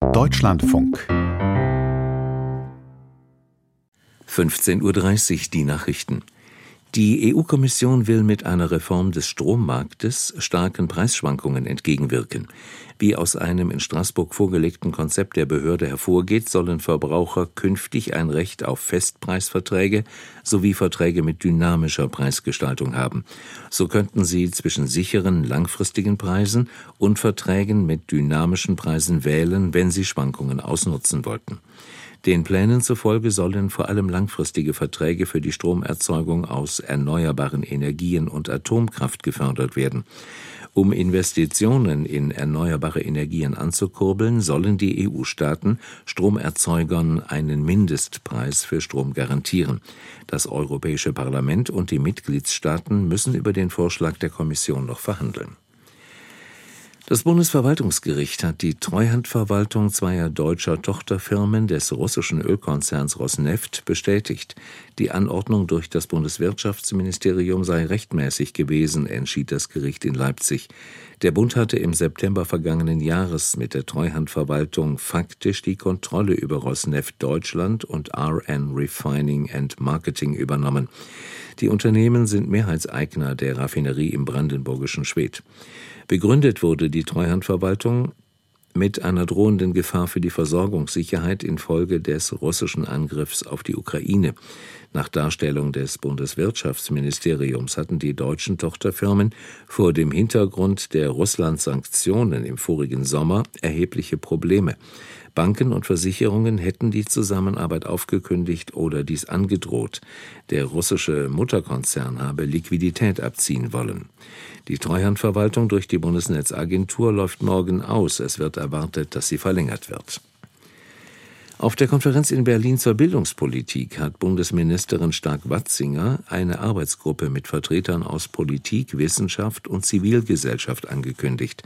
Deutschlandfunk 15.30 Uhr die Nachrichten. Die EU-Kommission will mit einer Reform des Strommarktes starken Preisschwankungen entgegenwirken. Wie aus einem in Straßburg vorgelegten Konzept der Behörde hervorgeht, sollen Verbraucher künftig ein Recht auf Festpreisverträge sowie Verträge mit dynamischer Preisgestaltung haben. So könnten sie zwischen sicheren langfristigen Preisen und Verträgen mit dynamischen Preisen wählen, wenn sie Schwankungen ausnutzen wollten. Den Plänen zufolge sollen vor allem langfristige Verträge für die Stromerzeugung aus erneuerbaren Energien und Atomkraft gefördert werden. Um Investitionen in erneuerbare Energien anzukurbeln, sollen die EU-Staaten Stromerzeugern einen Mindestpreis für Strom garantieren. Das Europäische Parlament und die Mitgliedstaaten müssen über den Vorschlag der Kommission noch verhandeln. Das Bundesverwaltungsgericht hat die Treuhandverwaltung zweier deutscher Tochterfirmen des russischen Ölkonzerns Rosneft bestätigt. Die Anordnung durch das Bundeswirtschaftsministerium sei rechtmäßig gewesen, entschied das Gericht in Leipzig. Der Bund hatte im September vergangenen Jahres mit der Treuhandverwaltung faktisch die Kontrolle über Rosneft Deutschland und RN Refining and Marketing übernommen. Die Unternehmen sind Mehrheitseigner der Raffinerie im brandenburgischen Schwedt. Begründet wurde die Treuhandverwaltung mit einer drohenden Gefahr für die Versorgungssicherheit infolge des russischen Angriffs auf die Ukraine. Nach Darstellung des Bundeswirtschaftsministeriums hatten die deutschen Tochterfirmen vor dem Hintergrund der Russland-Sanktionen im vorigen Sommer erhebliche Probleme. Banken und Versicherungen hätten die Zusammenarbeit aufgekündigt oder dies angedroht. Der russische Mutterkonzern habe Liquidität abziehen wollen. Die Treuhandverwaltung durch die Bundesnetzagentur läuft morgen aus. Es wird erwartet, dass sie verlängert wird. Auf der Konferenz in Berlin zur Bildungspolitik hat Bundesministerin Stark-Watzinger eine Arbeitsgruppe mit Vertretern aus Politik, Wissenschaft und Zivilgesellschaft angekündigt.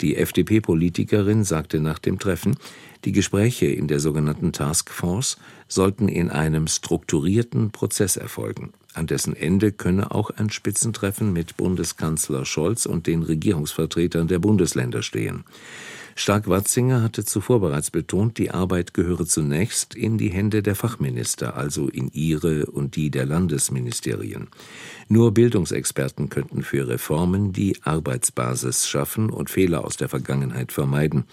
Die FDP-Politikerin sagte nach dem Treffen, die Gespräche in der sogenannten Taskforce sollten in einem strukturierten Prozess erfolgen. An dessen Ende könne auch ein Spitzentreffen mit Bundeskanzler Scholz und den Regierungsvertretern der Bundesländer stehen. Stark-Watzinger hatte zuvor bereits betont, die Arbeit gehöre zunächst in die Hände der Fachminister, also in ihre und die der Landesministerien. Nur Bildungsexperten könnten für Reformen die Arbeitsbasis schaffen und Fehler aus der Vergangenheit vermeiden.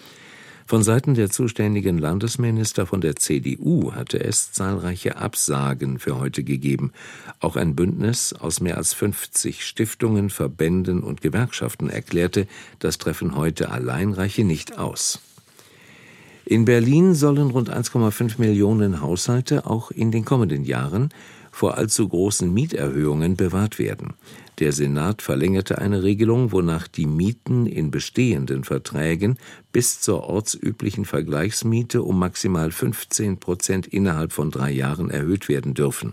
Von Seiten der zuständigen Landesminister von der CDU hatte es zahlreiche Absagen für heute gegeben. Auch ein Bündnis aus mehr als 50 Stiftungen, Verbänden und Gewerkschaften erklärte, das Treffen heute allein reiche nicht aus. In Berlin sollen rund 1,5 Millionen Haushalte auch in den kommenden Jahren vor allzu großen Mieterhöhungen bewahrt werden. Der Senat verlängerte eine Regelung, wonach die Mieten in bestehenden Verträgen bis zur ortsüblichen Vergleichsmiete um maximal 15 Prozent innerhalb von drei Jahren erhöht werden dürfen.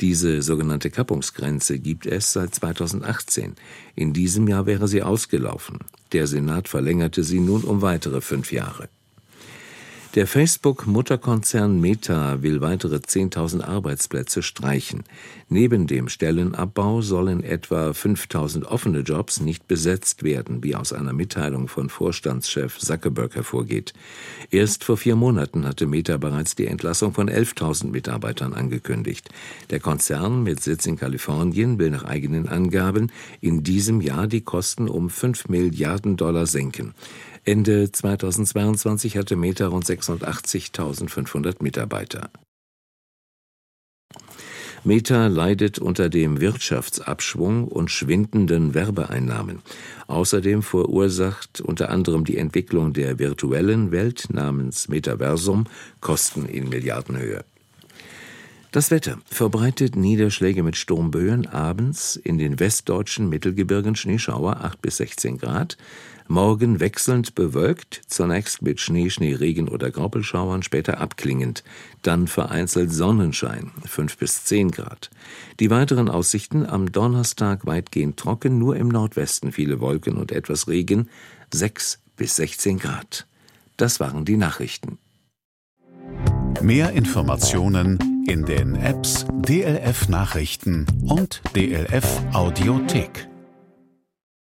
Diese sogenannte Kappungsgrenze gibt es seit 2018. In diesem Jahr wäre sie ausgelaufen. Der Senat verlängerte sie nun um weitere fünf Jahre. Der Facebook-Mutterkonzern Meta will weitere 10.000 Arbeitsplätze streichen. Neben dem Stellenabbau sollen etwa 5.000 offene Jobs nicht besetzt werden, wie aus einer Mitteilung von Vorstandschef Zuckerberg hervorgeht. Erst vor vier Monaten hatte Meta bereits die Entlassung von 11.000 Mitarbeitern angekündigt. Der Konzern mit Sitz in Kalifornien will nach eigenen Angaben in diesem Jahr die Kosten um 5 Milliarden Dollar senken. Ende 2022 hatte Meta rund 86.500 Mitarbeiter. Meta leidet unter dem Wirtschaftsabschwung und schwindenden Werbeeinnahmen. Außerdem verursacht unter anderem die Entwicklung der virtuellen Welt namens Metaversum Kosten in Milliardenhöhe. Das Wetter. Verbreitet Niederschläge mit Sturmböen abends in den westdeutschen Mittelgebirgen. Schneeschauer 8 bis 16 Grad, Morgen wechselnd bewölkt, zunächst mit Schnee, Schneeregen oder Graupelschauern, später abklingend, dann vereinzelt Sonnenschein, 5 bis 10 Grad. Die weiteren Aussichten. Am Donnerstag weitgehend trocken, nur im Nordwesten viele Wolken und etwas Regen, 6 bis 16 Grad. Das waren die Nachrichten. Mehr Informationen in den Apps DLF Nachrichten und DLF Audiothek.